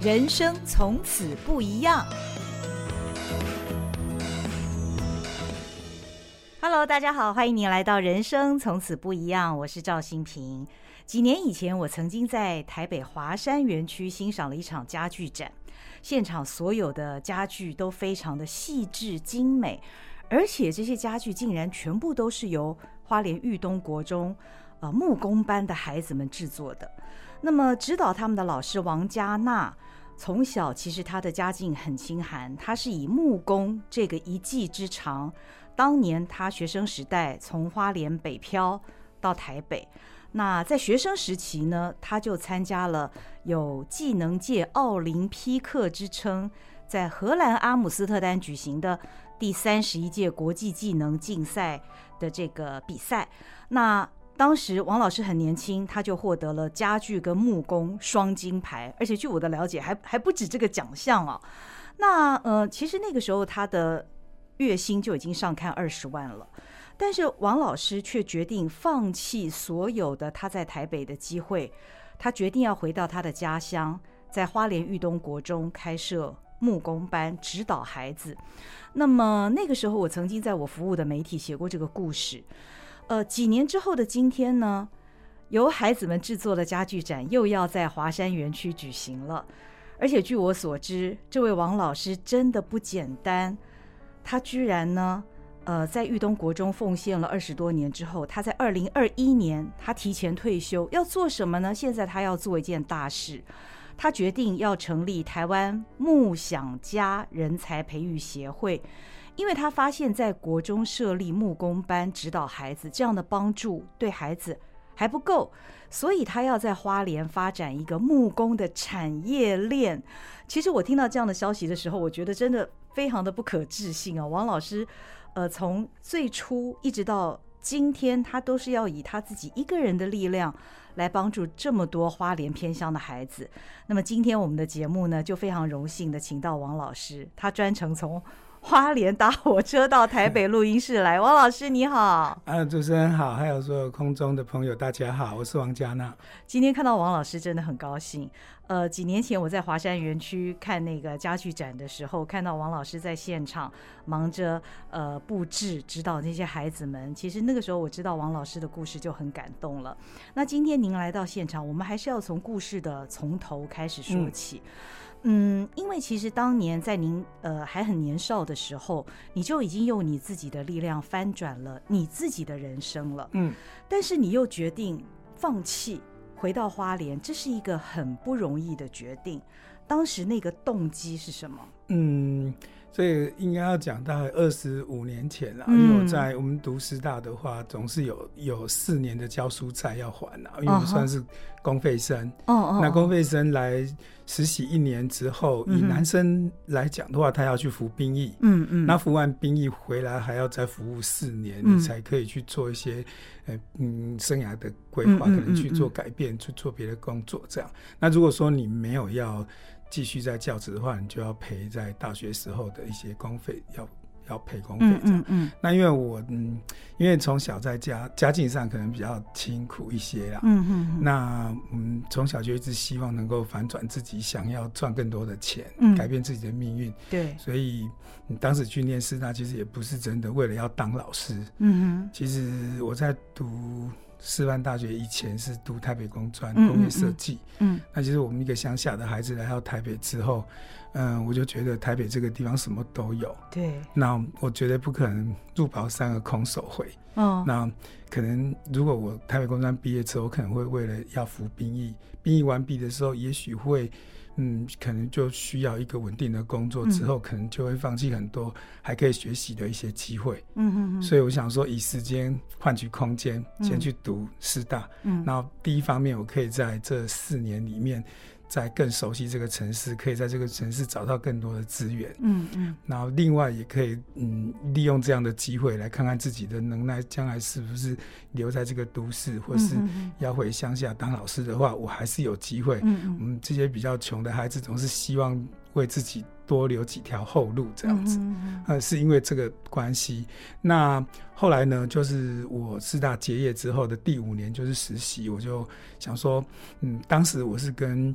人生从此不一样。Hello，大家好，欢迎您来到《人生从此不一样》，我是赵新平。几年以前，我曾经在台北华山园区欣赏了一场家具展，现场所有的家具都非常的细致精美，而且这些家具竟然全部都是由花莲玉东国中呃木工班的孩子们制作的。那么指导他们的老师王嘉娜，从小其实他的家境很清寒，他是以木工这个一技之长，当年他学生时代从花莲北漂到台北。那在学生时期呢，他就参加了有技能界奥林匹克之称，在荷兰阿姆斯特丹举行的第三十一届国际技能竞赛的这个比赛。那当时王老师很年轻，他就获得了家具跟木工双金牌，而且据我的了解，还还不止这个奖项哦。那呃，其实那个时候他的月薪就已经上看二十万了。但是王老师却决定放弃所有的他在台北的机会，他决定要回到他的家乡，在花莲玉东国中开设木工班，指导孩子。那么那个时候，我曾经在我服务的媒体写过这个故事。呃，几年之后的今天呢，由孩子们制作的家具展又要在华山园区举行了。而且据我所知，这位王老师真的不简单，他居然呢。呃，在玉东国中奉献了二十多年之后，他在二零二一年，他提前退休，要做什么呢？现在他要做一件大事，他决定要成立台湾木想家人才培育协会，因为他发现，在国中设立木工班指导孩子这样的帮助对孩子还不够，所以他要在花莲发展一个木工的产业链。其实我听到这样的消息的时候，我觉得真的非常的不可置信啊，王老师。呃，从最初一直到今天，他都是要以他自己一个人的力量来帮助这么多花莲偏乡的孩子。那么今天我们的节目呢，就非常荣幸的请到王老师，他专程从花莲搭火车到台北录音室来。王老师你好，啊，主持人好，还有所有空中的朋友大家好，我是王佳娜。今天看到王老师真的很高兴。呃，几年前我在华山园区看那个家具展的时候，看到王老师在现场忙着呃布置、指导那些孩子们。其实那个时候我知道王老师的故事就很感动了。那今天您来到现场，我们还是要从故事的从头开始说起。嗯，嗯，因为其实当年在您呃还很年少的时候，你就已经用你自己的力量翻转了你自己的人生了。嗯，但是你又决定放弃。回到花莲，这是一个很不容易的决定。当时那个动机是什么？嗯，这个应该要讲大概二十五年前了。嗯、因为我在我们读师大的话，总是有有四年的教书债要还了，因为我算是公费生。哦哦。那公费生来实习一年之后，以男生来讲的话，他要去服兵役。嗯嗯。那服完兵役回来，还要再服务四年，你才可以去做一些呃。嗯，生涯的规划可能去做改变，去做别的工作，这样。那如果说你没有要继续在教职的话，你就要赔在大学时候的一些公费要。要赔公费，这样。嗯，嗯，那因为我嗯，因为从小在家家境上可能比较清苦一些啦。嗯嗯。那嗯，从小就一直希望能够反转自己，想要赚更多的钱，嗯，改变自己的命运。对。所以你当时去念师大，其实也不是真的为了要当老师。嗯哼。其实我在读师范大学以前是读台北工专工业设计。嗯。那其实我们一个乡下的孩子来到台北之后。嗯，我就觉得台北这个地方什么都有。对，那我绝对不可能入保三个空手回。哦，那可能如果我台北工专毕业之后，我可能会为了要服兵役，兵役完毕的时候，也许会，嗯，可能就需要一个稳定的工作，之后可能就会放弃很多还可以学习的一些机会。嗯嗯嗯。所以我想说，以时间换取空间，先去读师大。嗯。然后第一方面，我可以在这四年里面。在更熟悉这个城市，可以在这个城市找到更多的资源。嗯嗯，然后另外也可以嗯利用这样的机会来看看自己的能耐，将来是不是留在这个都市，或是要回乡下当老师的话，我还是有机会。嗯嗯，我们这些比较穷的孩子总是希望为自己多留几条后路，这样子。嗯，呃，是因为这个关系。那后来呢，就是我师大结业之后的第五年就是实习，我就想说，嗯，当时我是跟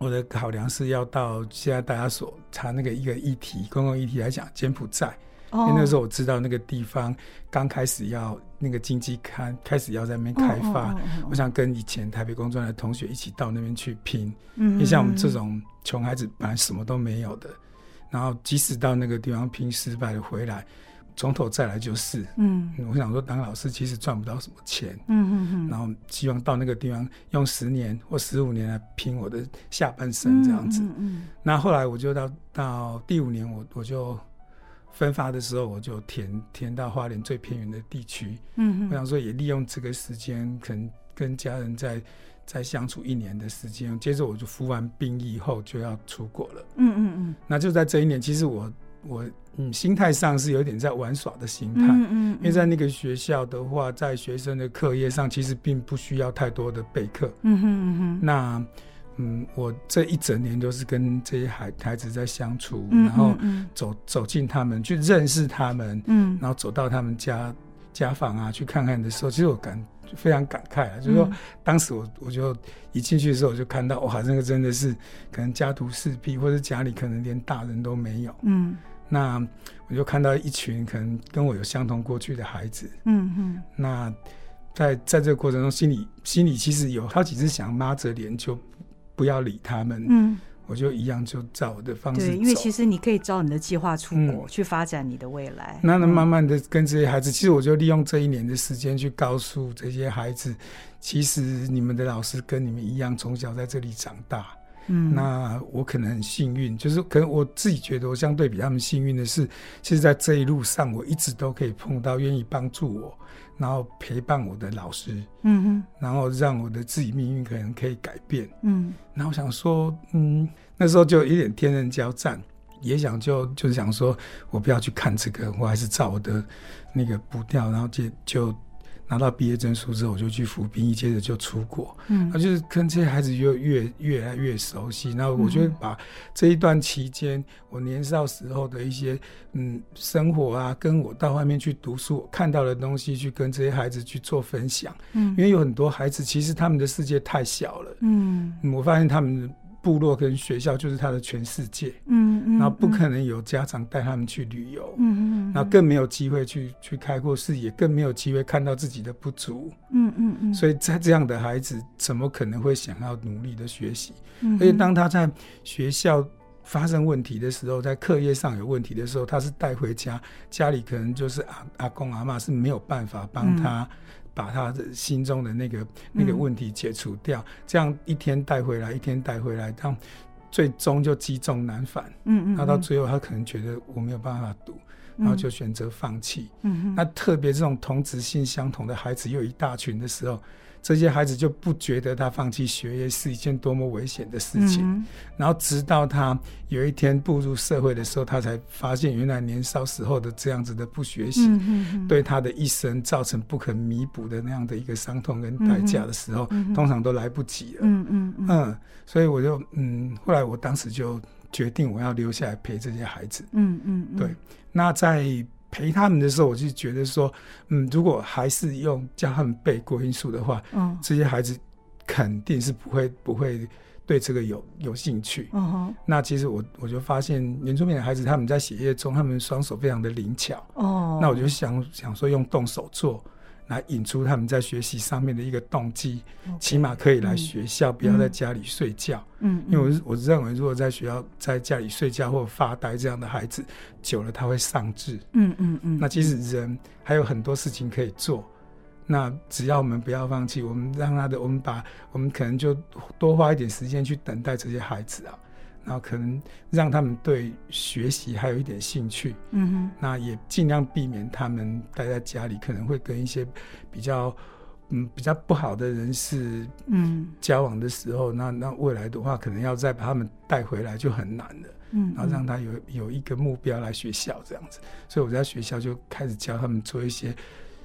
我的考量是要到现在大家所查那个一个议题，公共议题来讲，柬埔寨。因为那时候我知道那个地方刚开始要那个经济开开始要在那边开发，我想跟以前台北工作的同学一起到那边去拼。因为像我们这种穷孩子本来什么都没有的，然后即使到那个地方拼失败了回来，从头再来就是。嗯，我想说当老师其实赚不到什么钱。嗯嗯嗯。然后希望到那个地方用十年或十五年来拼我的下半生这样子。嗯嗯。那后来我就到到第五年我我就。分发的时候，我就填填到花莲最偏远的地区。嗯，我想说也利用这个时间，可能跟家人再再相处一年的时间。接着我就服完兵役后就要出国了。嗯嗯嗯。那就在这一年，其实我我嗯心态上是有点在玩耍的心态。嗯嗯。因为在那个学校的话，在学生的课业上，其实并不需要太多的备课。嗯哼嗯哼。那。嗯，我这一整年都是跟这些孩孩子在相处，嗯、然后走走进他们，去认识他们，嗯，然后走到他们家家访啊，去看看的时候，其实我感非常感慨啊，嗯、就是说当时我我就一进去的时候，我就看到哇，那个真的是可能家徒四壁，或者家里可能连大人都没有，嗯，那我就看到一群可能跟我有相同过去的孩子，嗯嗯，那在在这个过程中，心里心里其实有好几次想抹着脸就。不要理他们，嗯，我就一样就照我的方式。对，因为其实你可以照你的计划出国，嗯、去发展你的未来。那那慢慢的跟这些孩子，嗯、其实我就利用这一年的时间去告诉这些孩子，其实你们的老师跟你们一样，从小在这里长大。嗯，那我可能很幸运，就是可能我自己觉得我相对比他们幸运的是，其实，在这一路上，我一直都可以碰到愿意帮助我。然后陪伴我的老师，嗯哼，然后让我的自己命运可能可以改变，嗯，然后我想说，嗯，那时候就有点天人交战，也想就就是想说，我不要去看这个，我还是照我的那个步调，然后就就。拿到毕业证书之后，我就去服兵役，接着就出国。嗯，那就是跟这些孩子越越越来越熟悉。然后我就把这一段期间，我年少时候的一些嗯生活啊，跟我到外面去读书看到的东西，去跟这些孩子去做分享。嗯，因为有很多孩子其实他们的世界太小了。嗯，我发现他们。部落跟学校就是他的全世界，嗯，嗯，然后不可能有家长带他们去旅游，嗯嗯，然后更没有机会去去开阔视野，更没有机会看到自己的不足，嗯嗯嗯，所以在这样的孩子，怎么可能会想要努力的学习？嗯，而且当他在学校发生问题的时候，在课业上有问题的时候，他是带回家，家里可能就是阿阿公阿妈是没有办法帮他。把他的心中的那个那个问题解除掉，嗯、这样一天带回来，一天带回来，这样最终就积重难返。嗯嗯，那到最后他可能觉得我没有办法读，嗯、然后就选择放弃。嗯嗯，那特别这种同质性相同的孩子又一大群的时候。这些孩子就不觉得他放弃学业是一件多么危险的事情，嗯、然后直到他有一天步入社会的时候，他才发现原来年少时候的这样子的不学习，对他的一生造成不可弥补的那样的一个伤痛跟代价的时候，通常都来不及了。嗯嗯嗯，嗯，所以我就嗯，后来我当时就决定我要留下来陪这些孩子。嗯嗯，嗯对，那在。陪他们的时候，我就觉得说，嗯，如果还是用教他们背国音数的话，嗯，这些孩子肯定是不会不会对这个有有兴趣。嗯哼，那其实我我就发现，原住民的孩子他们在写业中，他们双手非常的灵巧。哦，那我就想想说，用动手做。来引出他们在学习上面的一个动机，Okay. 起码可以来学校，嗯、不要在家里睡觉。嗯，因为我我认为，如果在学校在家里睡觉或发呆这样的孩子，久了他会丧志。嗯嗯嗯。那其实人还有很多事情可以做，那只要我们不要放弃，我们让他的，我们把我们可能就多花一点时间去等待这些孩子啊。然后可能让他们对学习还有一点兴趣，嗯哼，那也尽量避免他们待在家里，可能会跟一些比较嗯比较不好的人士嗯。交往的时候，嗯、那那未来的话，可能要再把他们带回来就很难了，嗯，然后让他有有一个目标来学校这样子，所以我在学校就开始教他们做一些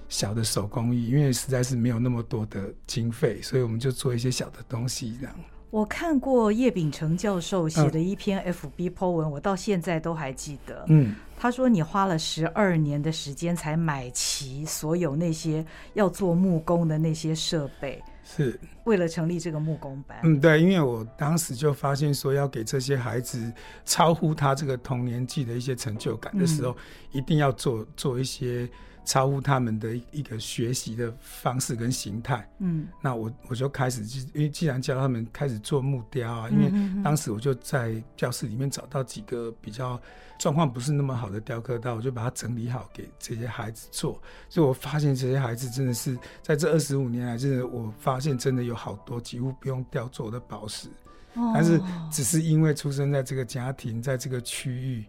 小的手工艺，因为实在是没有那么多的经费，所以我们就做一些小的东西这样。我看过叶秉成教授写的一篇 FB po 文，嗯、我到现在都还记得。嗯，他说你花了十二年的时间才买齐所有那些要做木工的那些设备。是为了成立这个木工班。嗯，对，因为我当时就发现说，要给这些孩子超乎他这个童年纪的一些成就感的时候，嗯、一定要做做一些。超乎他们的一个学习的方式跟形态，嗯，那我我就开始，因为既然教他们开始做木雕啊，因为当时我就在教室里面找到几个比较状况不是那么好的雕刻刀，我就把它整理好给这些孩子做。所以我发现这些孩子真的是在这二十五年来，真的我发现真的有好多几乎不用雕做的宝石，但是只是因为出生在这个家庭，在这个区域，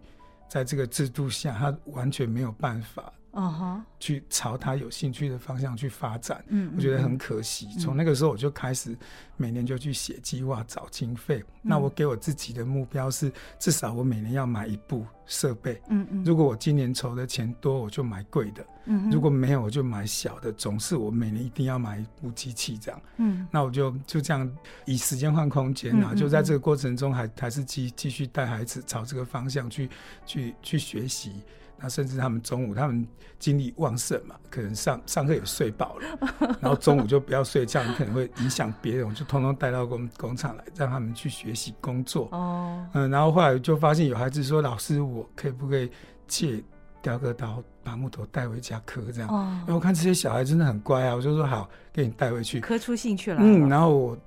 在这个制度下，他完全没有办法。嗯哼，去朝他有兴趣的方向去发展，嗯，我觉得很可惜。从那个时候我就开始每年就去写计划找经费。那我给我自己的目标是，至少我每年要买一部设备。嗯嗯，如果我今年筹的钱多，我就买贵的。嗯，如果没有，我就买小的。总是我每年一定要买一部机器这样。嗯，那我就就这样以时间换空间啊，就在这个过程中还还是继继续带孩子朝这个方向去去去学习。那甚至他们中午，他们精力旺盛嘛，可能上上课也睡饱了，然后中午就不要睡觉，你可能会影响别人，我就通通带到工工厂来，让他们去学习工作。哦，嗯，然后后来就发现有孩子说：“老师，我可以不可以借雕刻刀，把木头带回家刻？”这样，哦，因为我看这些小孩真的很乖啊，我就说好，给你带回去，刻出兴趣来。嗯，然后我。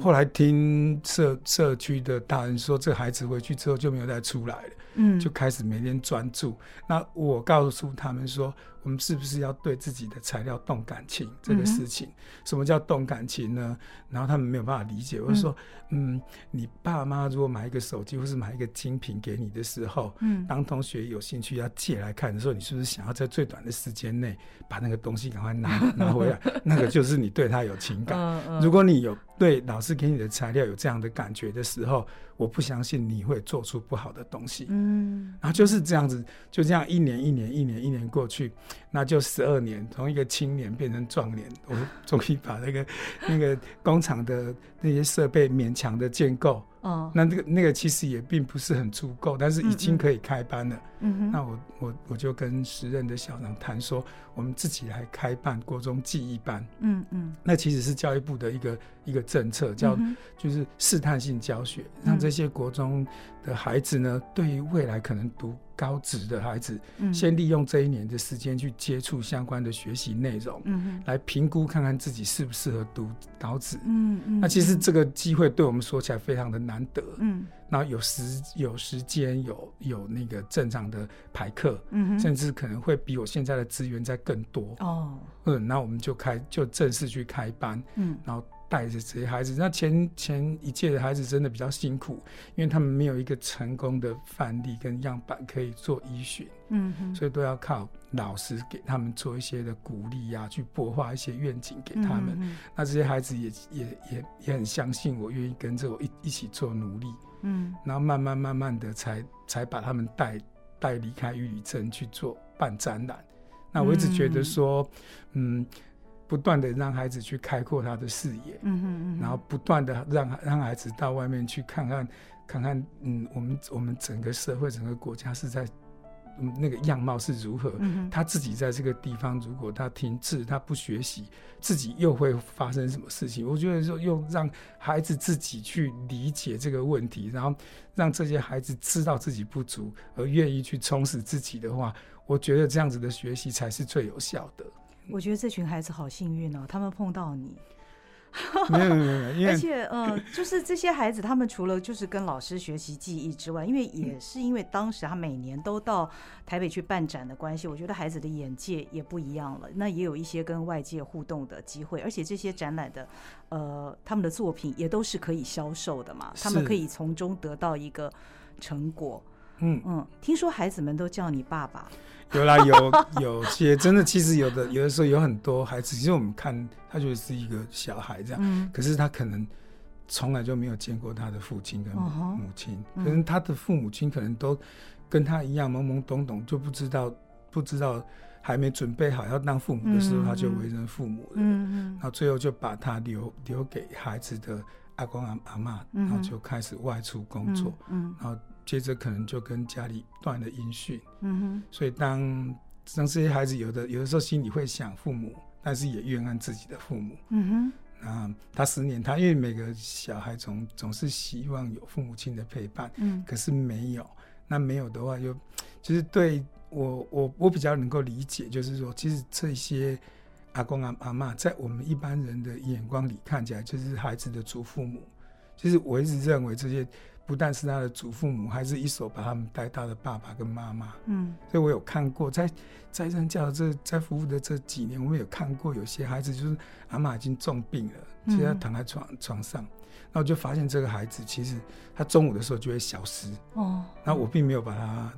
后来听社社区的大人说，这孩子回去之后就没有再出来了，嗯，就开始每天专注。那我告诉他们说，我们是不是要对自己的材料动感情这个事情？什么叫动感情呢？然后他们没有办法理解。我就说，嗯，你爸妈如果买一个手机或是买一个精品给你的时候，嗯，当同学有兴趣要借来看的时候，你是不是想要在最短的时间内把那个东西赶快拿 拿回来？那个就是你对他有情感。如果你有。对老师给你的材料有这样的感觉的时候，我不相信你会做出不好的东西。嗯，然后就是这样子，就这样一年一年一年一年过去，那就十二年，从一个青年变成壮年，我终于把那个那个工厂的那些设备勉强的建构。哦，那那个那个其实也并不是很足够，但是已经可以开班了。嗯哼，那我我我就跟时任的校长谈说，我们自己来开办国中记忆班。嗯嗯，那其实是教育部的一个一个政策，叫就是试探性教学，让这些国中的孩子呢，对于未来可能读。高职的孩子，先利用这一年的时间去接触相关的学习内容，嗯，来评估看看自己适不适合读高职，嗯嗯。那其实这个机会对我们说起来非常的难得，嗯。那有时有时间有有那个正常的排课，嗯，甚至可能会比我现在的资源再更多哦。嗯，那我们就开就正式去开班，嗯，然后。带着这些孩子，那前前一届的孩子真的比较辛苦，因为他们没有一个成功的范例跟样板可以做依循，嗯哼，所以都要靠老师给他们做一些的鼓励呀、啊，去擘画一些愿景给他们。嗯、那这些孩子也也也也很相信我，愿意跟着我一一起做努力，嗯，然后慢慢慢慢的才才把他们带带离开玉里镇去做办展览。那我一直觉得说，嗯。嗯不断的让孩子去开阔他的视野，嗯哼然后不断的让让孩子到外面去看看，看看，嗯，我们我们整个社会、整个国家是在，嗯，那个样貌是如何？嗯，他自己在这个地方，如果他停滞，他不学习，自己又会发生什么事情？我觉得说，又让孩子自己去理解这个问题，然后让这些孩子知道自己不足，而愿意去充实自己的话，我觉得这样子的学习才是最有效的。我觉得这群孩子好幸运哦，他们碰到你。没有没有没有，而且呃，就是这些孩子，他们除了就是跟老师学习技艺之外，因为也是因为当时他每年都到台北去办展的关系，我觉得孩子的眼界也不一样了。那也有一些跟外界互动的机会，而且这些展览的呃，他们的作品也都是可以销售的嘛，他们可以从中得到一个成果。嗯嗯，听说孩子们都叫你爸爸。有啦，有有些真的，其实有的有的时候有很多孩子，其实我们看他就是一个小孩这样，嗯、可是他可能从来就没有见过他的父亲跟母亲，可能他的父母亲可能都跟他一样懵懵懂懂，就不知道不知道还没准备好要当父母的时候，他就为人父母了，嗯嗯，然后最后就把他留留给孩子的阿公阿阿妈，然后就开始外出工作，嗯，然后。接着可能就跟家里断了音讯，嗯哼，所以当当这些孩子有的有的时候心里会想父母，但是也怨恨自己的父母，嗯哼，啊，他十年，他因为每个小孩总总是希望有父母亲的陪伴，嗯，可是没有，那没有的话就，就就是对我我我比较能够理解，就是说，其实这些阿公阿阿妈，在我们一般人的眼光里看起来，就是孩子的祖父母。其实我一直认为这些。不但是他的祖父母，还是一手把他们带大的爸爸跟妈妈。嗯，所以我有看过，在在任教这在服务的这几年，我们有看过有些孩子就是阿妈已经重病了，其实他躺在床床上，那我就发现这个孩子其实他中午的时候就会消失。哦，那我并没有把他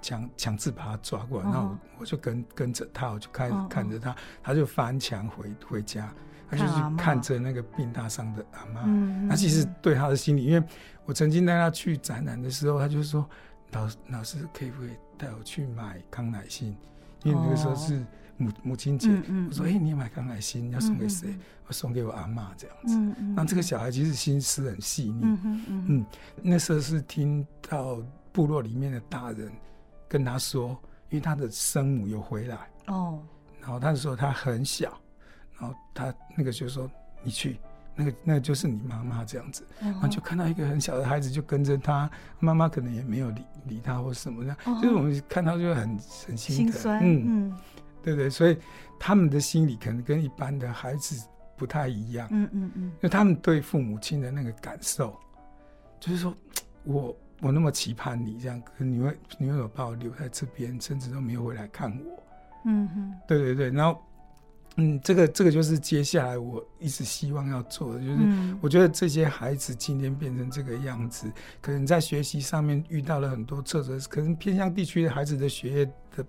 强强制把他抓过来，那我我就跟跟着他，我就开始看着他，他就翻墙回回家。他就是看着那个病榻上的阿妈，嗯，那其实对他的心理，因为我曾经带他去展览的时候，他就说：“老老师可以不可以带我去买康乃馨？因为那个时候是母母亲节。我说：“哎，你要买康乃馨，要送给谁？我送给我阿妈这样子。那这个小孩其实心思很细腻。嗯嗯，那时候是听到部落里面的大人跟他说，因为他的生母有回来哦，然后他说他很小。然后他那个就说：“你去，那个那个就是你妈妈这样子。”然后就看到一个很小的孩子就跟着他，妈妈可能也没有理理他或什么的，就是我们看到就很很心疼。嗯嗯，对对，所以他们的心理可能跟一般的孩子不太一样。嗯嗯嗯，因为他们对父母亲的那个感受，就是说我我那么期盼你这样，可是你会你为什么把我留在这边，甚至都没有回来看我？嗯哼，对对对，然后。嗯，这个这个就是接下来我一直希望要做的，就是我觉得这些孩子今天变成这个样子，可能在学习上面遇到了很多挫折，可能偏向地区的孩子的学业的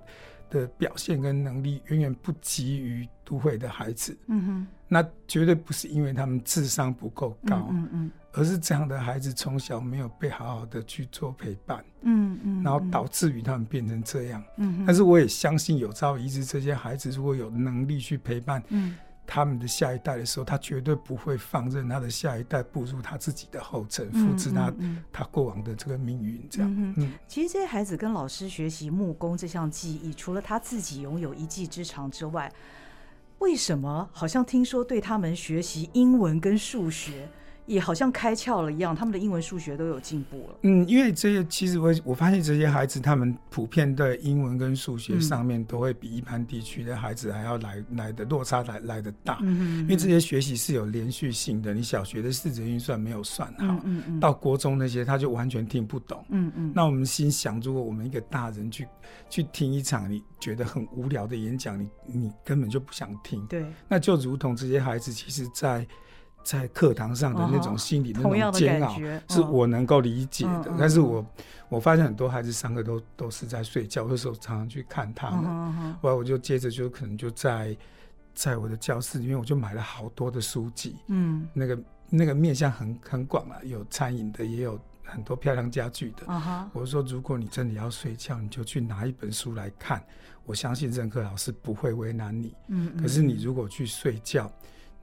的表现跟能力远远不及于都会的孩子。嗯哼，那绝对不是因为他们智商不够高。嗯嗯。而是这样的孩子从小没有被好好的去做陪伴，嗯嗯，然后导致于他们变成这样，嗯，但是我也相信有朝一日这些孩子如果有能力去陪伴，嗯，他们的下一代的时候，他绝对不会放任他的下一代步入他自己的后尘，复制他他过往的这个命运，这样。嗯，其实这些孩子跟老师学习木工这项技艺，除了他自己拥有一技之长之外，为什么好像听说对他们学习英文跟数学？也好像开窍了一样，他们的英文、数学都有进步了。嗯，因为这些其实我我发现这些孩子，他们普遍在英文跟数学上面都会比一般地区的孩子还要来来的落差来来的大。嗯嗯。因为这些学习是有连续性的，你小学的四则运算没有算好，嗯嗯，嗯到国中那些他就完全听不懂。嗯嗯。那我们心想，如果我们一个大人去去听一场你觉得很无聊的演讲，你你根本就不想听。对。那就如同这些孩子，其实，在在课堂上的那种心理那种煎熬，是我能够理解的。但是我我发现很多孩子上课都都是在睡觉，有时候常常去看他们。后来我就接着就可能就在在我的教室里面，我就买了好多的书籍。嗯，那个那个面向很很广啊，有餐饮的，也有很多漂亮家具的。我说，如果你真的要睡觉，你就去拿一本书来看。我相信任课老师不会为难你。嗯，可是你如果去睡觉。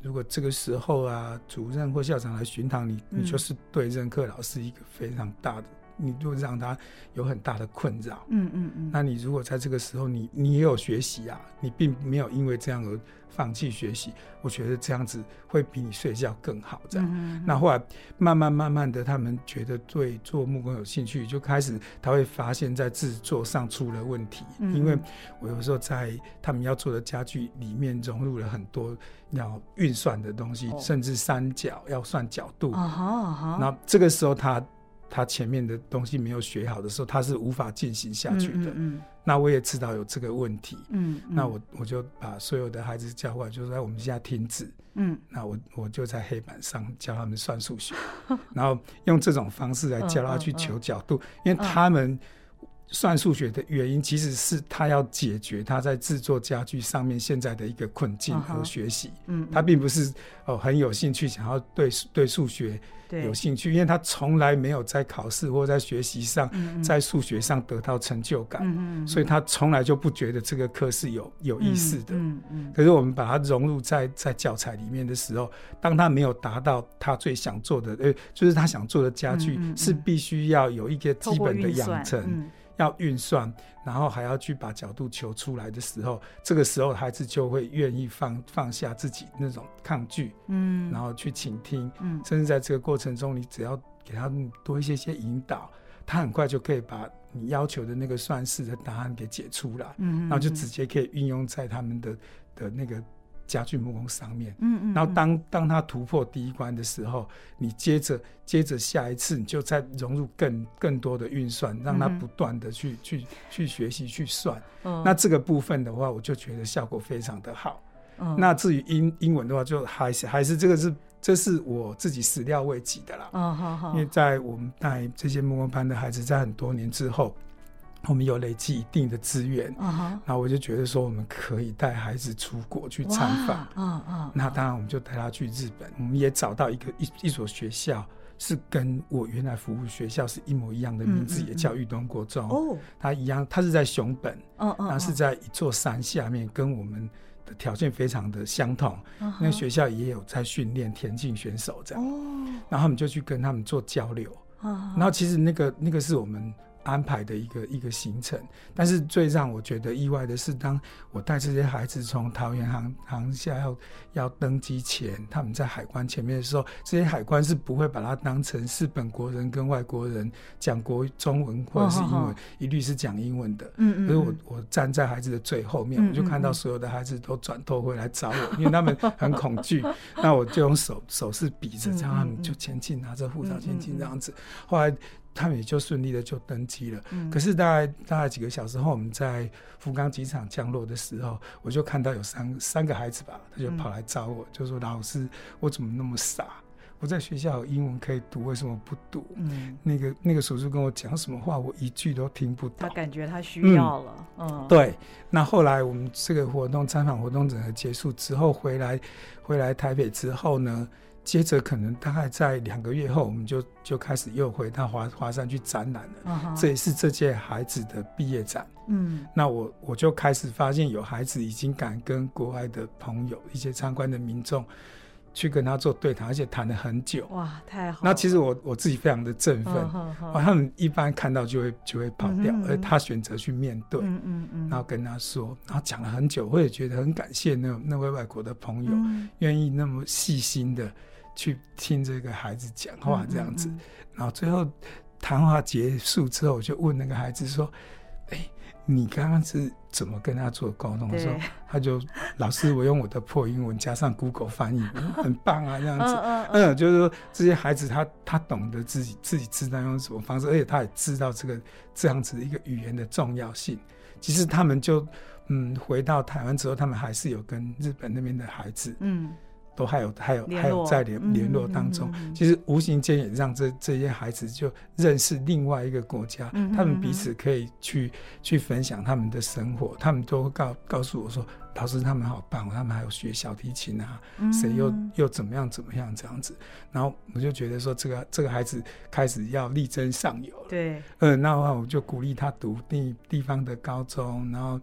如果这个时候啊，主任或校长来巡堂，你你就是对任课老师一个非常大的，你就让他有很大的困扰。嗯嗯嗯。那你如果在这个时候你，你你也有学习啊，你并没有因为这样而放弃学习，我觉得这样子会比你睡觉更好。这样，那后来慢慢慢慢的，他们觉得对做木工有兴趣，就开始他会发现，在制作上出了问题。嗯嗯，因为我有时候在他们要做的家具里面融入了很多要运算的东西，哦、甚至三角要算角度。啊哈。那这个时候他。他前面的东西没有学好的时候，他是无法进行下去的。嗯嗯嗯，那我也知道有这个问题。嗯，嗯，那我我就把所有的孩子叫过来，就是在我们现在停止。嗯，那我我就在黑板上教他们算数学，然后用这种方式来教他去求角度，因为他们。算数学的原因，其实是他要解决他在制作家具上面现在的一个困境和学习。嗯，他并不是哦很有兴趣想要对对数学有兴趣，因为他从来没有在考试或在学习上在数学上得到成就感，所以他从来就不觉得这个课是有有意思的。嗯嗯。可是我们把它融入在在教材里面的时候，当他没有达到他最想做的，呃，就是他想做的家具是必须要有一个基本的养成。要运算，然后还要去把角度求出来的时候，这个时候孩子就会愿意放放下自己那种抗拒，嗯，然后去倾听，嗯，甚至在这个过程中，你只要给他多一些些引导，他很快就可以把你要求的那个算式的答案给解出来，嗯，然后就直接可以运用在他们的的那个。家具木工上面，嗯嗯，然后当当他突破第一关的时候，你接着接着下一次，你就再融入更更多的运算，让他不断的去去去学习去算。那这个部分的话，我就觉得效果非常的好。那至于英英文的话，就还是还是这个是这是我自己始料未及的啦。嗯，好好。因为在我们带这些木工班的孩子，在很多年之后。我们有累积一定的资源，那我就觉得说，我们可以带孩子出国去参访。那当然，我们就带他去日本。我们也找到一个一一所学校，是跟我原来服务学校是一模一样的名字，也叫玉东国中。哦，他一样，他是在熊本，嗯嗯，是在一座山下面，跟我们的条件非常的相同。那个学校也有在训练田径选手这样。哦，然后我们就去跟他们做交流。然后其实那个那个是我们。安排的一个一个行程，但是最让我觉得意外的是，当我带这些孩子从桃园航航厦要要登机前，他们在海关前面的时候，这些海关是不会把它当成是本国人跟外国人讲国中文或者是英文，一律是讲英文的。嗯嗯。所以我我站在孩子的最后面，嗯嗯嗯我就看到所有的孩子都转头回来找我，因为他们很恐惧。那我就用手手势比着，这样他们就前进，拿着护照前进这样子。后来。他们也就顺利的就登机了。嗯、可是大概大概几个小时后，我们在福冈机场降落的时候，我就看到有三三个孩子吧，他就跑来找我，嗯、就说：“老师，我怎么那么傻？我在学校有英文可以读，为什么不读？”嗯，那个那个叔叔跟我讲什么话，我一句都听不懂。他感觉他需要了。嗯，嗯对。那后来我们这个活动参访活动整个结束之后回来，回来台北之后呢？接着可能大概在两个月后，我们就就开始又回到华华山去展览了。Uh huh. 这也是这届孩子的毕业展。嗯，那我我就开始发现有孩子已经敢跟国外的朋友、一些参观的民众去跟他做对谈，而且谈了很久。哇，太好！那其实我我自己非常的振奋。Uh huh. 他们一般看到就会就会跑掉，uh. 而他选择去面对。嗯嗯嗯，然后跟他说，然后讲了很久，我也觉得很感谢那那位外国的朋友愿意那么细心的。去听这个孩子讲话这样子，嗯嗯嗯，然后最后谈话结束之后，我就问那个孩子说：“哎、欸，你刚刚是怎么跟他做沟通的时候？”他就老师，我用我的破英文加上 Google 翻译，很棒啊，这样子。嗯，嗯，嗯，嗯，就是说这些孩子他他懂得自己自己知道用什么方式，而且他也知道这个这样子的一个语言的重要性。其实他们就嗯回到台湾之后，他们还是有跟日本那边的孩子嗯。都还有还有还有在联联络当中，其实无形间也让这这些孩子就认识另外一个国家，他们彼此可以去去分享他们的生活，他们都会告告诉我说，老师他们好棒，他们还有学小提琴啊，谁又又怎么样怎么样这样子，然后我就觉得说这个这个孩子开始要力争上游了，对，嗯，那话我就鼓励他读地地方的高中，然后。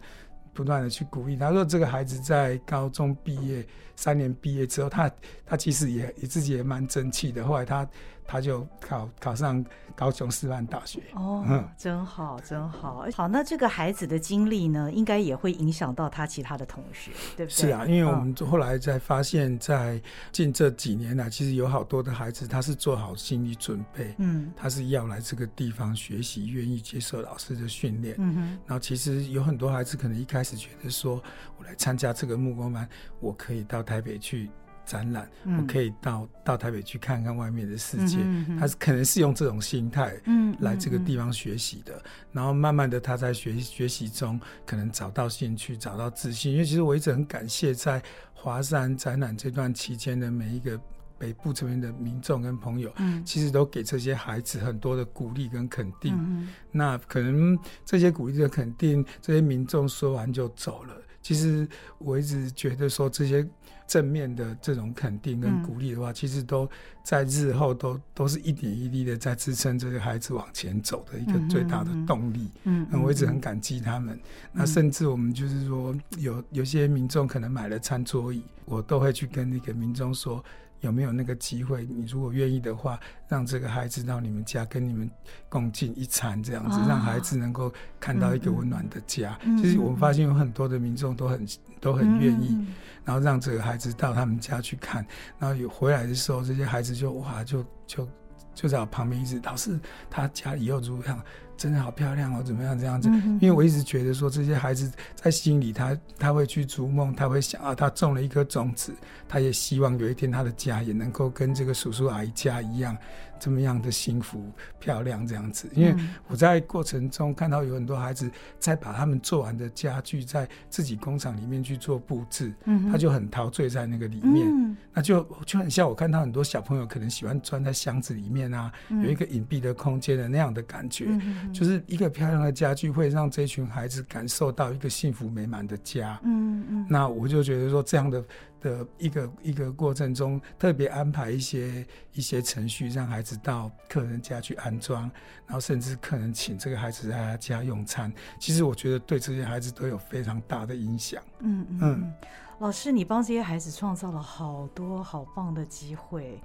不断的去鼓励他，说这个孩子在高中毕业三年毕业之后，他他其实也也自己也蛮争气的。后来他他就考考上高雄师范大学。哦，嗯，真好，真好。好，那这个孩子的经历呢，应该也会影响到他其他的同学，对不对？是啊，因为我们后来才发现，在近这几年来，其实有好多的孩子，他是做好心理准备，嗯，他是要来这个地方学习，愿意接受老师的训练。嗯哼，然后其实有很多孩子可能一开始觉得说，我来参加这个木工班，我可以到台北去。展览，我可以到到台北去看看外面的世界。他是可能是用这种心态，嗯来这个地方学习的。然后慢慢的，他在学学习中可能找到兴趣，找到自信。因为其实我一直很感谢在华山展览这段期间的每一个北部这边的民众跟朋友，嗯其实都给这些孩子很多的鼓励跟肯定。那可能这些鼓励的肯定，这些民众说完就走了。其实我一直觉得说这些。正面的这种肯定跟鼓励的话，嗯、其实都在日后都都是一点一滴的在支撑这些孩子往前走的一个最大的动力。嗯，嗯，我一直很感激他们。嗯、那甚至我们就是说，有有些民众可能买了餐桌椅，我都会去跟那个民众说。有没有那个机会？你如果愿意的话，让这个孩子到你们家跟你们共进一餐，这样子，让孩子能够看到一个温暖的家。其实我们发现有很多的民众都很都很愿意，然后让这个孩子到他们家去看，然后有回来的时候，这些孩子就哇，就就就在我旁边一直，老师他家里又如何样？真的好漂亮哦，怎么样这样子？因为我一直觉得说，这些孩子在心里他，他他会去逐梦，他会想啊，他种了一颗种子，他也希望有一天他的家也能够跟这个叔叔阿姨家一样。这么样的幸福漂亮这样子，因为我在过程中看到有很多孩子在把他们做完的家具在自己工厂里面去做布置，嗯，他就很陶醉在那个里面，嗯，那就就很像我看到很多小朋友可能喜欢钻在箱子里面啊，有一个隐蔽的空间的那样的感觉，就是一个漂亮的家具会让这群孩子感受到一个幸福美满的家，嗯嗯，那我就觉得说这样的。的一个一个过程中，特别安排一些一些程序，让孩子到客人家去安装，然后甚至客人请这个孩子在他家用餐。其实我觉得对这些孩子都有非常大的影响。嗯嗯，嗯，老师，你帮这些孩子创造了好多好棒的机会。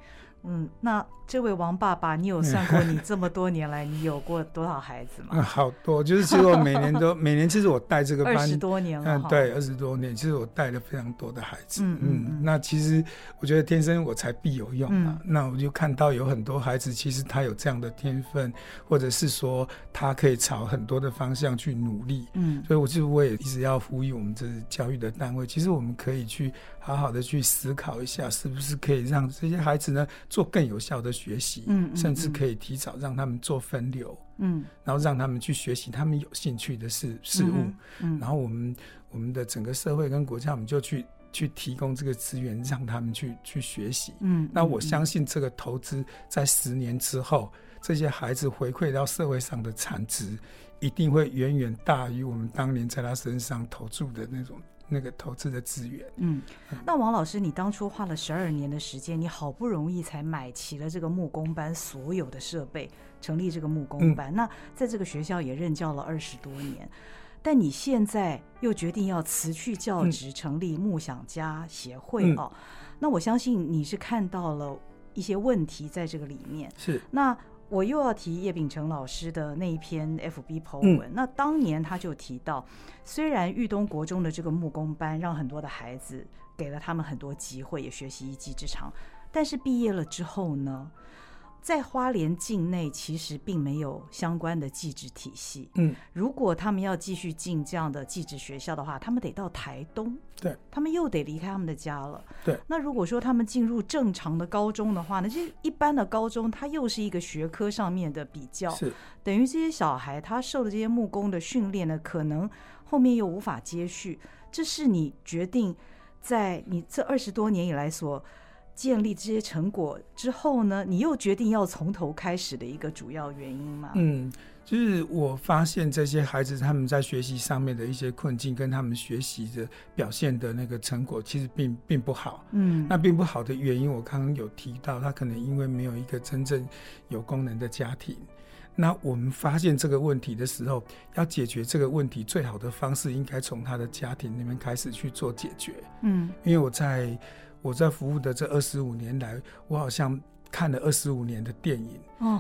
嗯，那这位王爸爸，你有算过你这么多年来你有过多少孩子吗？嗯、好多，就是其实我每年都 每年其实我带这个班二十多年了，嗯，对，二十多年，其实我带了非常多的孩子。嗯嗯，嗯，那其实我觉得天生我才必有用啊。嗯、那我就看到有很多孩子，其实他有这样的天分，或者是说他可以朝很多的方向去努力。嗯，所以我就我也一直要呼吁我们这教育的单位，其实我们可以去好好的去思考一下，是不是可以让这些孩子呢？做更有效的学习，嗯，甚至可以提早让他们做分流，嗯，然后让他们去学习他们有兴趣的事事物，嗯，然后我们我们的整个社会跟国家，我们就去去提供这个资源，让他们去去学习，嗯，那我相信这个投资在十年之后，这些孩子回馈到社会上的产值，一定会远远大于我们当年在他身上投注的那种。那个投资的资源，嗯，那王老师，你当初花了十二年的时间，你好不容易才买齐了这个木工班所有的设备，成立这个木工班。嗯、那在这个学校也任教了二十多年，但你现在又决定要辞去教职，成立木想家协会哦。嗯、那我相信你是看到了一些问题在这个里面，是那。我又要提叶秉成老师的那一篇 FB po 文，嗯、那当年他就提到，虽然豫东国中的这个木工班让很多的孩子给了他们很多机会，也学习一技之长，但是毕业了之后呢，在花莲境内其实并没有相关的技职体系。嗯，如果他们要继续进这样的技职学校的话，他们得到台东。对，他们又得离开他们的家了。对，那如果说他们进入正常的高中的话呢，这一般的高中，它又是一个学科上面的比较，是等于这些小孩他受的这些木工的训练呢，可能后面又无法接续。这是你决定在你这二十多年以来所建立这些成果之后呢，你又决定要从头开始的一个主要原因吗？嗯。就是我发现这些孩子他们在学习上面的一些困境，跟他们学习的表现的那个成果，其实并并不好。嗯，那并不好的原因，我刚刚有提到，他可能因为没有一个真正有功能的家庭。那我们发现这个问题的时候，要解决这个问题，最好的方式应该从他的家庭那边开始去做解决。嗯，因为我在我在服务的这二十五年来，我好像。看了二十五年的电影，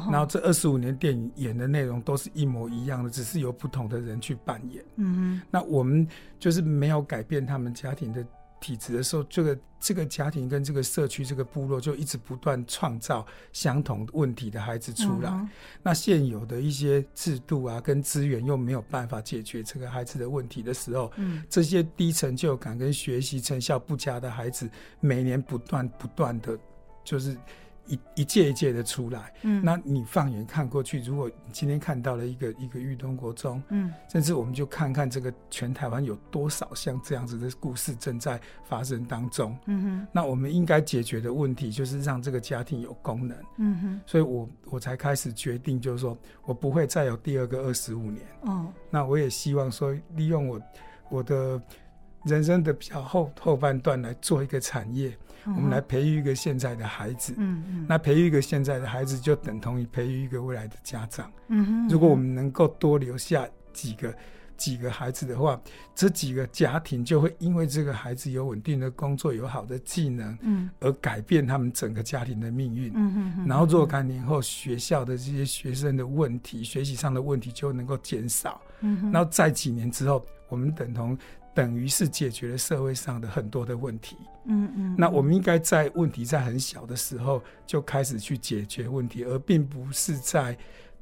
然后这二十五年电影演的内容都是一模一样的，只是由不同的人去扮演。嗯哼，那我们就是没有改变他们家庭的体质的时候，这个这个家庭跟这个社区、这个部落就一直不断创造相同问题的孩子出来。那现有的一些制度啊，跟资源又没有办法解决这个孩子的问题的时候，嗯，这些低成就感跟学习成效不佳的孩子，每年不断不断的，就是。一一届一届的出来，嗯，那你放眼看过去，如果你今天看到了一个一个裕东国中，嗯，甚至我们就看看这个全台湾有多少像这样子的故事正在发生当中，嗯哼，那我们应该解决的问题就是让这个家庭有功能，嗯哼，所以我我才开始决定，就是说我不会再有第二个二十五年，哦，那我也希望说利用我我的人生的比较后后半段来做一个产业。我们来培育一个现在的孩子，嗯嗯，那培育一个现在的孩子，就等同于培育一个未来的家长，嗯哼。如果我们能够多留下几个几个孩子的话，这几个家庭就会因为这个孩子有稳定的工作、有好的技能，嗯，而改变他们整个家庭的命运。嗯嗯嗯。然后若干年后，学校的这些学生的问题、学习上的问题就能够减少。嗯哼。然后在几年之后，我们等同等于是解决了社会上的很多的问题。嗯嗯。那我们应该在问题在很小的时候就开始去解决问题，而并不是在。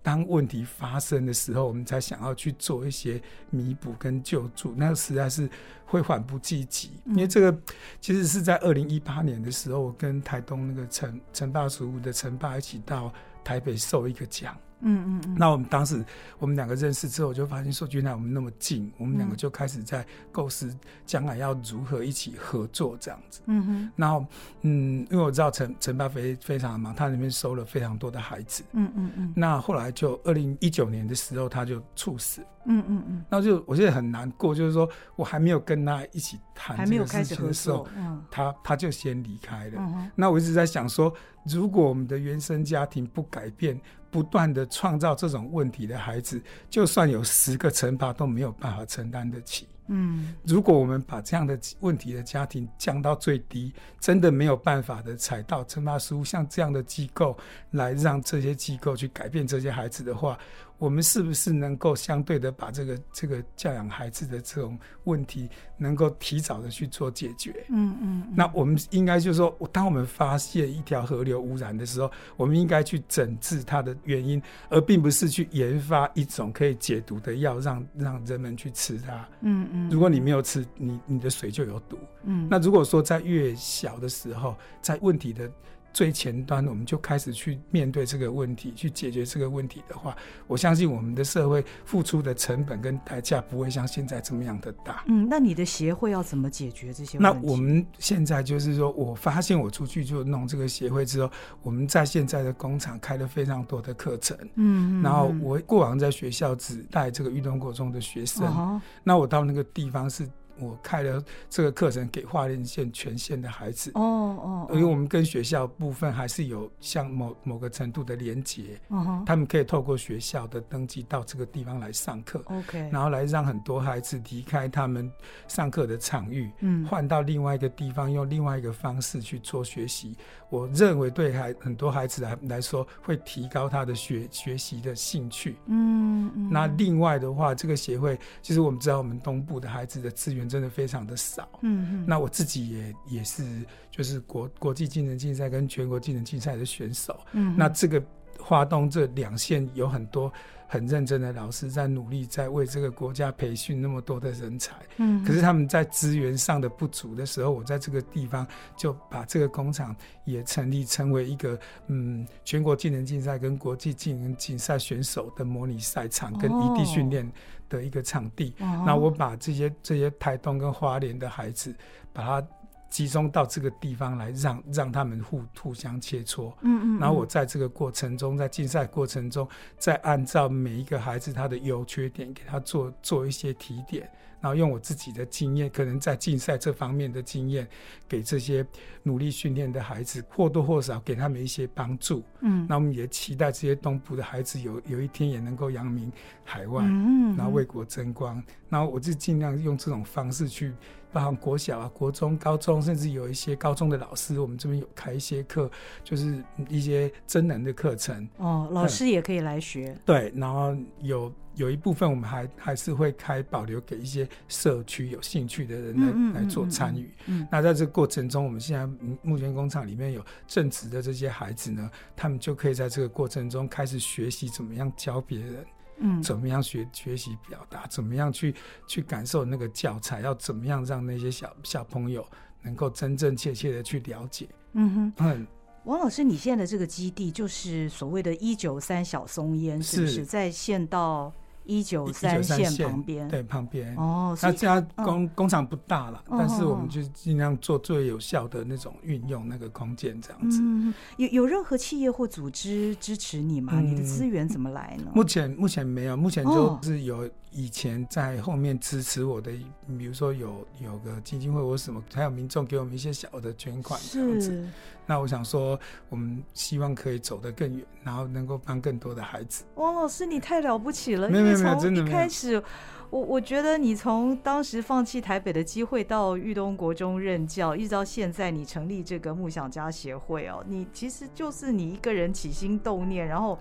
当问题发生的时候，我们才想要去做一些弥补跟救助，那实在是会缓不济急。因为这个其实是在二零一八年的时候，我跟台东那个陈陈爸叔的陈爸一起到台北受一个奖。嗯嗯嗯，那我们当时我们两个认识之后，我就发现说，原来我们那么近，我们两个就开始在构思将来要如何一起合作这样子。嗯哼，然后嗯，因为我知道陈陈爸非非常的忙，他那边收了非常多的孩子。嗯嗯嗯，那后来就二零一九年的时候，他就猝死。嗯嗯嗯，那就我现在很难过，就是说我还没有跟他一起谈这个事情的时候，嗯，他他就先离开了。嗯，那我一直在想说，如果我们的原生家庭不改变，不断的创造这种问题的孩子，就算有十个惩罚都没有办法承担得起。嗯，如果我们把这样的问题的家庭降到最低，真的没有办法的踩到惩罚书像这样的机构来让这些机构去改变这些孩子的话，我们是不是能够相对的把这个这个教养孩子的这种问题能够提早的去做解决？嗯嗯。那我们应该就是说，当我们发现一条河流污染的时候，我们应该去整治它的原因，而并不是去研发一种可以解毒的药，让让人们去吃它。嗯嗯。如果你没有吃，你你的水就有毒。嗯，那如果说在越小的时候，在问题的最前端，我们就开始去面对这个问题，去解决这个问题的话，我相信我们的社会付出的成本跟代价不会像现在这么样的大。嗯，那你的协会要怎么解决这些问题？那我们现在就是说，我发现我出去就弄这个协会之后，我们在现在的工厂开了非常多的课程。嗯嗯，然后我过往在学校只带这个运动国中的学生，哦，那我到那个地方是。我开了这个课程给花莲县全县的孩子。哦哦，因为我们跟学校部分还是有像某某个程度的连结，哦，他们可以透过学校的登记到这个地方来上课，OK，然后来让很多孩子离开他们上课的场域，嗯，换到另外一个地方，用另外一个方式去做学习。我认为对孩很多孩子来来说，会提高他的学学习的兴趣，嗯，嗯，那另外的话，这个协会其实我们知道，我们东部的孩子的资源。真的非常的少，嗯嗯，那我自己也也是，就是国国际技能竞赛跟全国技能竞赛的选手，嗯，那这个华东这两线有很多很认真的老师在努力，在为这个国家培训那么多的人才，嗯，可是他们在资源上的不足的时候，我在这个地方就把这个工厂也成立，成为一个嗯全国技能竞赛跟国际技能竞赛选手的模拟赛场跟异地训练。的一个场地，那、uh-huh. 我把这些这些台东跟花莲的孩子，把它集中到这个地方来让，让让他们互互相切磋。嗯嗯。然后我在这个过程中，在竞赛过程中，再按照每一个孩子他的优缺点，给他做做一些提点。然后用我自己的经验，可能在竞赛这方面的经验，给这些努力训练的孩子或多或少给他们一些帮助。嗯，那我们也期待这些东部的孩子有有一天也能够扬名海外，嗯，然后为国争光。然后我就尽量用这种方式去。包含国小啊、国中、高中，甚至有一些高中的老师，我们这边有开一些课，就是一些真人的课程。哦，老师也可以来学。对，然后有有一部分我们还还是会开保留给一些社区有兴趣的人来嗯嗯嗯嗯来做参与。嗯，那在这个过程中，我们现在目前工厂里面有正职的这些孩子呢，他们就可以在这个过程中开始学习怎么样教别人。嗯，怎么样学学习表达？怎么样去去感受那个教材？要怎么样让那些小小朋友能够真真切切的去了解？嗯哼，嗯，王老师，你现在的这个基地就是所谓的“一九三小松烟”，是不是在县道？一九三线旁边，对旁边哦。那这样工、哦、工厂不大了，但是我们就尽量做最有效的那种运用那个空间，这样子。嗯、有有任何企业或组织支持你吗？嗯、你的资源怎么来呢？目前目前没有，目前就是有以前在后面支持我的，哦、比如说有有个基金会或什么，还有民众给我们一些小的捐款这样子。那我想说，我们希望可以走得更远，然后能够帮更多的孩子。王老师，你太了不起了！没有没从一开始，我我觉得你从当时放弃台北的机会到玉东国中任教，一直到现在你成立这个梦想家协会哦，你其实就是你一个人起心动念，然后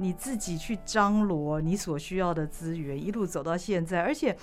你自己去张罗你所需要的资源，一路走到现在，而且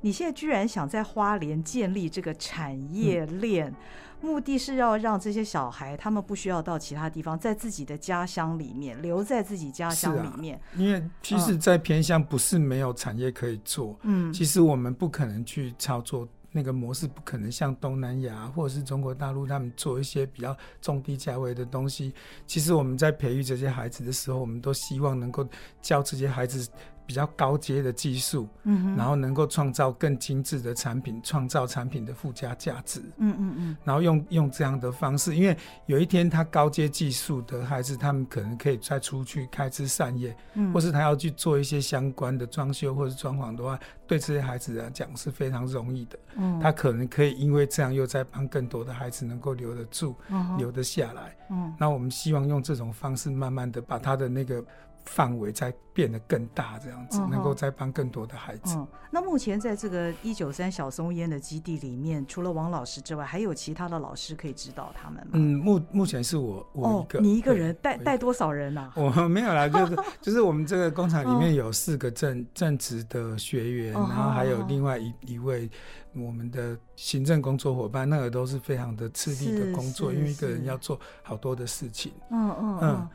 你现在居然想在花莲建立这个产业链。嗯目的是要让这些小孩，他们不需要到其他地方，在自己的家乡里面留在自己家乡里面。啊、因为其实，在偏乡不是没有产业可以做。嗯，其实我们不可能去操作那个模式，不可能像东南亚或者是中国大陆他们做一些比较中低价位的东西。其实我们在培育这些孩子的时候，我们都希望能够教这些孩子。比较高阶的技术，嗯，然后能够创造更精致的产品，创造产品的附加价值，嗯嗯嗯，然后用用这样的方式，因为有一天他高阶技术的孩子，他们可能可以再出去开枝散叶，嗯，或是他要去做一些相关的装修或者装潢的话，对这些孩子来讲是非常容易的，嗯，他可能可以因为这样又在帮更多的孩子能够留得住，嗯，留得下来，嗯，那我们希望用这种方式，慢慢的把他的那个。范围再变得更大，这样子能够再帮更多的孩子。嗯，那目前在这个一九三小松烟的基地里面，除了王老师之外，还有其他的老师可以指导他们吗？嗯，目目前是我我一个，哦，你一个人带带多少人啊？我没有啦，就是 就是我们这个工厂里面有四个正正职的学员，然后还有另外一一位我们的行政工作伙伴，那个都是非常的吃力的工作，因为一个人要做好多的事情。嗯嗯嗯。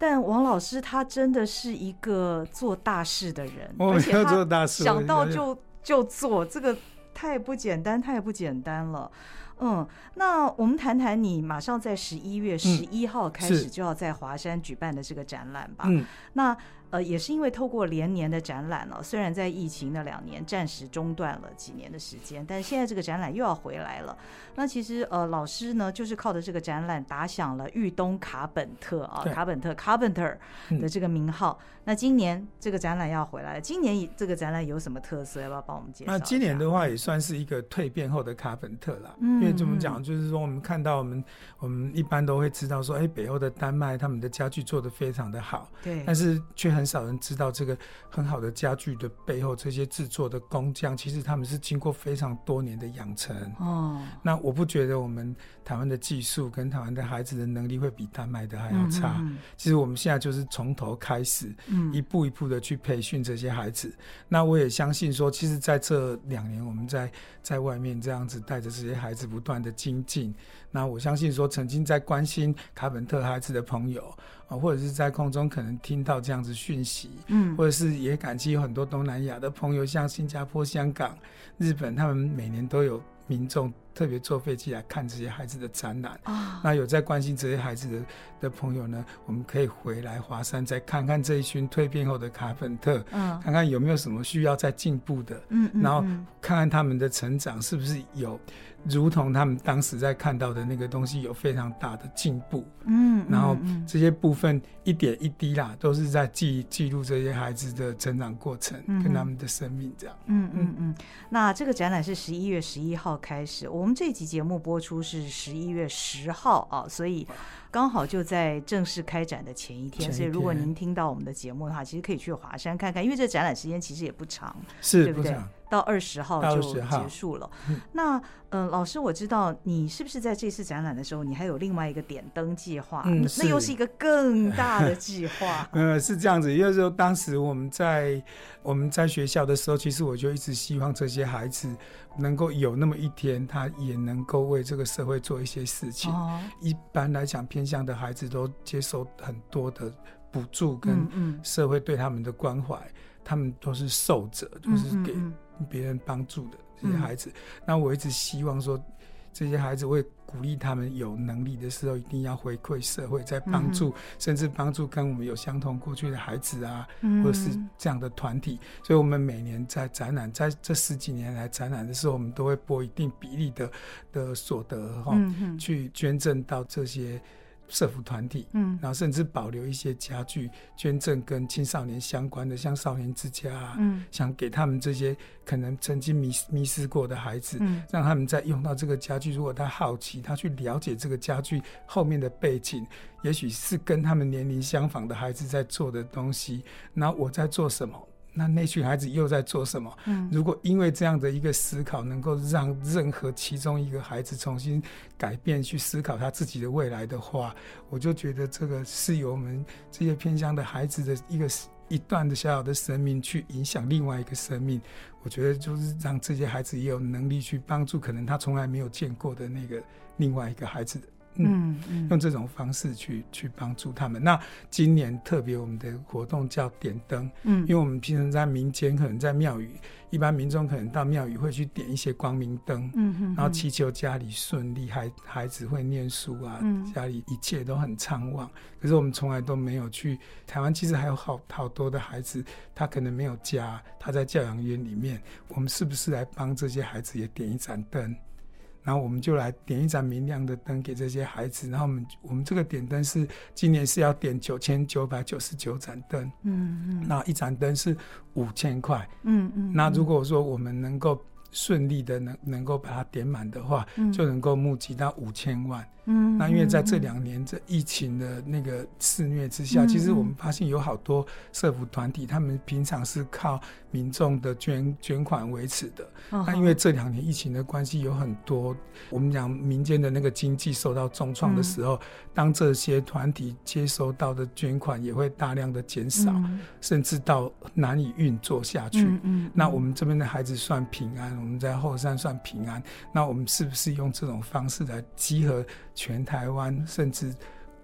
但王老师他真的是一个做大事的人，而且他想到就就做，这个太不简单，太不简单了。嗯，那我们谈谈你马上在十一月十一号开始就要在华山举办的这个展览吧。嗯，那。呃，也是因为透过连年的展览了，虽然在疫情那两年暂时中断了几年的时间，但是现在这个展览又要回来了。那其实呃，老师呢就是靠着这个展览打响了裕东卡本特啊，卡本特 Carpenter 的这个名号。嗯。那今年这个展览要回来了，今年这个展览有什么特色？要不要帮我们介绍？那今年的话也算是一个蜕变后的卡本特了，嗯，因为怎么讲，就是说我们看到我们我们一般都会知道说，哎，北欧的丹麦他们的家具做得非常的好，对，但是却很。很少人知道这个很好的家具的背后，这些制作的工匠，其实他们是经过非常多年的养成。哦，那我不觉得我们台湾的技术跟台湾的孩子的能力会比丹麦的还要差。嗯嗯。其实我们现在就是从头开始，嗯，一步一步的去培训这些孩子。嗯。那我也相信说，其实在这两年，我们在在外面这样子带着这些孩子不断的精进。那我相信说，曾经在关心卡本特孩子的朋友。啊，或者是在空中可能听到这样子讯息，嗯，或者是也感激有很多东南亚的朋友，像新加坡、香港、日本，他们每年都有民众特别坐飞机来看这些孩子的展览。啊，那有在关心这些孩子的的朋友呢，我们可以回来华山再看看这一群蜕变后的卡本特，嗯，看看有没有什么需要再进步的，嗯，然后看看他们的成长是不是有。如同他们当时在看到的那个东西有非常大的进步，嗯，然后这些部分一点一滴啦，都是在记记录这些孩子的成长过程跟他们的生命这样。嗯嗯嗯。那这个展览是十一月十一号开始，我们这集节目播出是十一月十号啊，所以刚好就在正式开展的前一天。所以如果您听到我们的节目的话，其实可以去华山看看，因为这展览时间其实也不长，是对不对？到二十号就结束了。那，嗯、呃，老师，我知道你是不是在这次展览的时候，你还有另外一个点灯计划？嗯，那又是一个更大的计划。呃，是这样子，因为说当时我们在我们在学校的时候，其实我就一直希望这些孩子能够有那么一天，他也能够为这个社会做一些事情。哦，一般来讲，偏向的孩子都接受很多的补助跟社会对他们的关怀，嗯嗯，他们都是受者，就是给。别人帮助的这些孩子，嗯，那我一直希望说，这些孩子会鼓励他们有能力的时候，一定要回馈社会，在帮助，嗯，甚至帮助跟我们有相同过去的孩子啊，嗯，或者是这样的团体。所以，我们每年在展览，在这十几年来展览的时候，我们都会拨一定比例的的所得哈，嗯，去捐赠到这些。社服团体，嗯，然后甚至保留一些家具捐赠跟青少年相关的，像少年之家啊，嗯，想给他们这些可能曾经迷迷失过的孩子，嗯，让他们在用到这个家具，如果他好奇，他去了解这个家具后面的背景，也许是跟他们年龄相仿的孩子在做的东西，那我在做什么？那那群孩子又在做什么？嗯，如果因为这样的一个思考，能够让任何其中一个孩子重新改变，去思考他自己的未来的话，我就觉得这个是由我们这些偏乡的孩子的一个一段的小小的生命去影响另外一个生命。我觉得就是让这些孩子也有能力去帮助可能他从来没有见过的那个另外一个孩子。嗯，嗯，用这种方式去去帮助他们。那今年特别我们的活动叫点灯，嗯，因为我们平常在民间，可能在庙宇，一般民众可能到庙宇会去点一些光明灯，嗯然后祈求家里顺利，孩孩子会念书啊，嗯，家里一切都很畅旺。可是我们从来都没有去台湾，其实还有好好多的孩子，他可能没有家，他在教养院里面，我们是不是来帮这些孩子也点一盏灯？然后我们就来点一盏明亮的灯给这些孩子。然后我们我们这个点灯是今年是要点九千九百九十九盏灯，嗯嗯，那一盏灯是五千块，嗯嗯。那如果说我们能够顺利的能能够把它点满的话，就能够募集到五千万。嗯，那因为在这两年这疫情的那个肆虐之下，嗯，其实我们发现有好多社福团体，他们平常是靠民众的捐捐款维持的。那，哦，因为这两年疫情的关系，有很多我们讲民间的那个经济受到重创的时候，嗯，当这些团体接收到的捐款也会大量的减少，嗯，甚至到难以运作下去。嗯，嗯，那我们这边的孩子算平安，我们在后山算平安。那我们是不是用这种方式来集合？全台湾甚至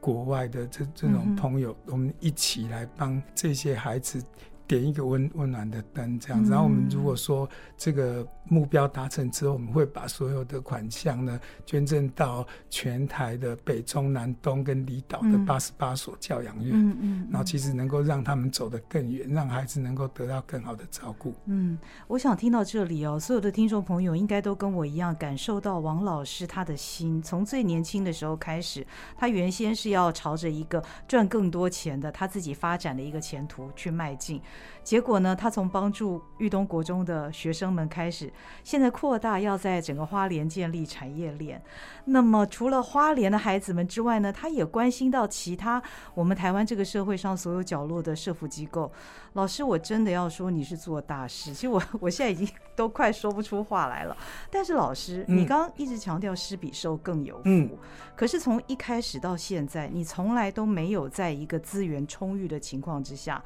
国外的这这种朋友，我们一起来帮这些孩子。点一个温温暖的灯，这样子。然后我们如果说这个目标达成之后，我们会把所有的款项呢捐赠到全台的北中南东跟离岛的八十八所教养院。嗯嗯。然后其实能够让他们走得更远，让孩子能够得到更好的照顾。嗯，我想听到这里哦，所有的听众朋友应该都跟我一样感受到王老师他的心，从最年轻的时候开始，他原先是要朝着一个赚更多钱的他自己发展的一个前途去迈进。结果呢，他从帮助玉东国中的学生们开始，现在扩大要在整个花莲建立产业链。那么除了花莲的孩子们之外呢，他也关心到其他我们台湾这个社会上所有角落的社福机构。老师，我真的要说你是做大事，其实我 我现在已经都快说不出话来了。但是老师，你刚刚一直强调施比受更有福，嗯，可是从一开始到现在，你从来都没有在一个资源充裕的情况之下。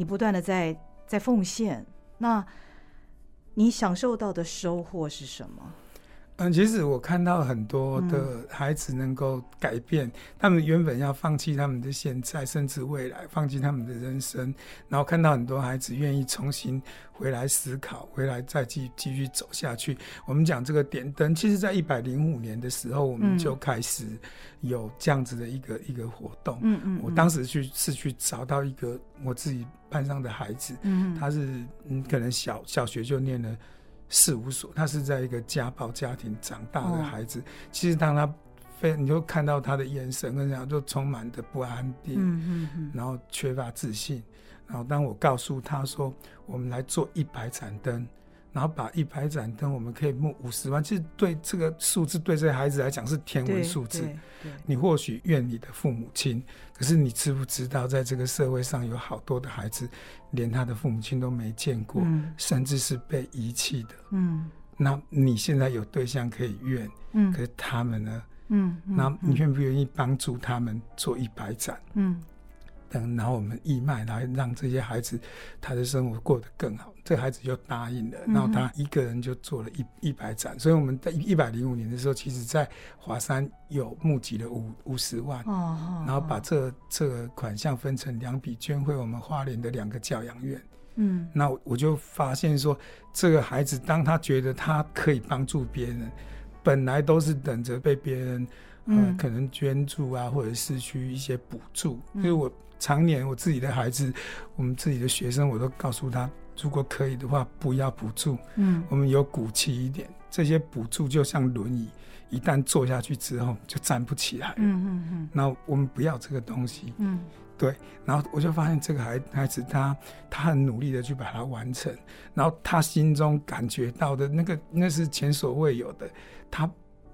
你不断的在在奉献，那你享受到的收获是什么？嗯，其实我看到很多的孩子能够改变，嗯，他们原本要放弃他们的现在，甚至未来，放弃他们的人生，然后看到很多孩子愿意重新回来思考，回来再继继续走下去。我们讲这个点灯，其实在一百零五年的时候，我们就开始有这样子的一个一个活动。嗯嗯，我当时去是去找到一个我自己班上的孩子，嗯，他是嗯可能小小学就念了。四五所，他是在一个家暴家庭长大的孩子。哦、其实当他非，你就看到他的眼神跟这样，就充满的不安定，嗯嗯嗯，然后缺乏自信。然后当我告诉他说，我们来做一百盏灯。然后把一百盏灯，我们可以募五十万。其实对这个数字，对这个孩子来讲是天文数字。你或许怨你的父母亲，可是你知不知道，在这个社会上有好多的孩子，连他的父母亲都没见过，嗯、甚至是被遗弃的。嗯，那你现在有对象可以怨，嗯，可是他们呢？嗯，那你愿不愿意帮助他们做一百盏？嗯。等，然后我们义卖，来让这些孩子他的生活过得更好。这孩子就答应了，然后他一个人就做了一一百盏。所以我们在一百零五年的时候，其实在华山有募集了五五十万，然后把这这个款项分成两笔捐回我们花莲的两个教养院。嗯，那我就发现说，这个孩子当他觉得他可以帮助别人，本来都是等着被别人呃可能捐助啊，或者是去一些补助，因为我。常年我自己的孩子，我们自己的学生，我都告诉他，如果可以的话，不要补助。嗯，我们有骨气一点，这些补助就像轮椅，一旦坐下去之后就站不起来。嗯嗯嗯。那我们不要这个东西。嗯，对。然后我就发现这个孩孩子他他很努力的去把它完成，然后他心中感觉到的那个那是前所未有的，他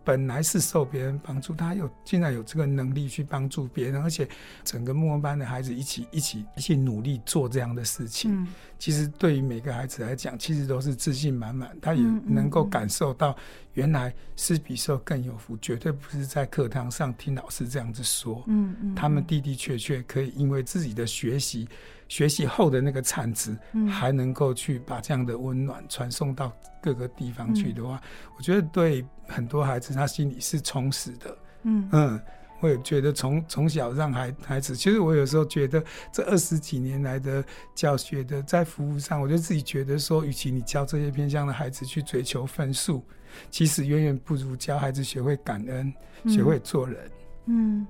本来是受别人帮助，他有竟然有这个能力去帮助别人，而且整个木工班的孩子一起一起一起努力做这样的事情。嗯、其实对于每个孩子来讲，其实都是自信满满。他也能够感受到，原来是比受更有福，绝对不是在课堂上听老师这样子说。嗯嗯，他们的的确确可以因为自己的学习。学习后的那个产值，还能够去把这样的温暖传送到各个地方去的话，嗯、我觉得对很多孩子他心里是充实的。嗯嗯，我也觉得从从小让孩孩子，其实我有时候觉得这二十几年来的教学的在服务上，我就自己觉得说，与其你教这些偏向的孩子去追求分数，其实远远不如教孩子学会感恩，学会做人。嗯。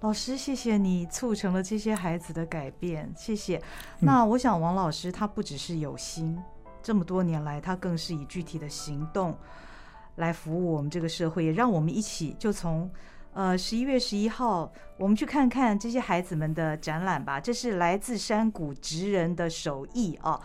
嗯老师，谢谢你促成了这些孩子的改变，谢谢。那我想，王老师他不只是有心，这么多年来，他更是以具体的行动来服务我们这个社会，也让我们一起就从呃十一月十一号，我们去看看这些孩子们的展览吧。这是来自山谷职人的手艺啊，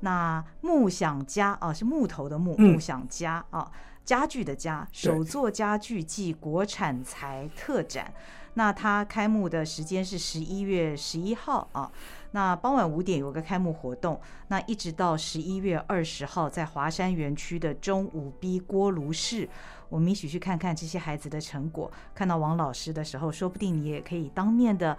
那木想家啊，是木头的木，木想家啊，家具的家，手作家具暨国产材特展。那它开幕的时间是十一月十一号啊，那傍晚五点有个开幕活动，那一直到十一月二十号，在华山园区的中五 B 锅炉室，我们一起去看看这些孩子的成果。看到王老师的时候，说不定你也可以当面的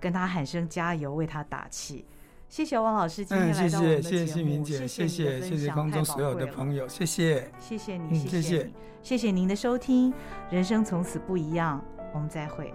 跟他喊声加油，为他打气。谢谢王老师今天来到我们的节目，嗯、谢谢谢谢心屏姐，谢谢谢谢空中所有的朋友，谢谢谢谢你，谢谢你，谢谢您的收听，人生从此不一样，我们再会。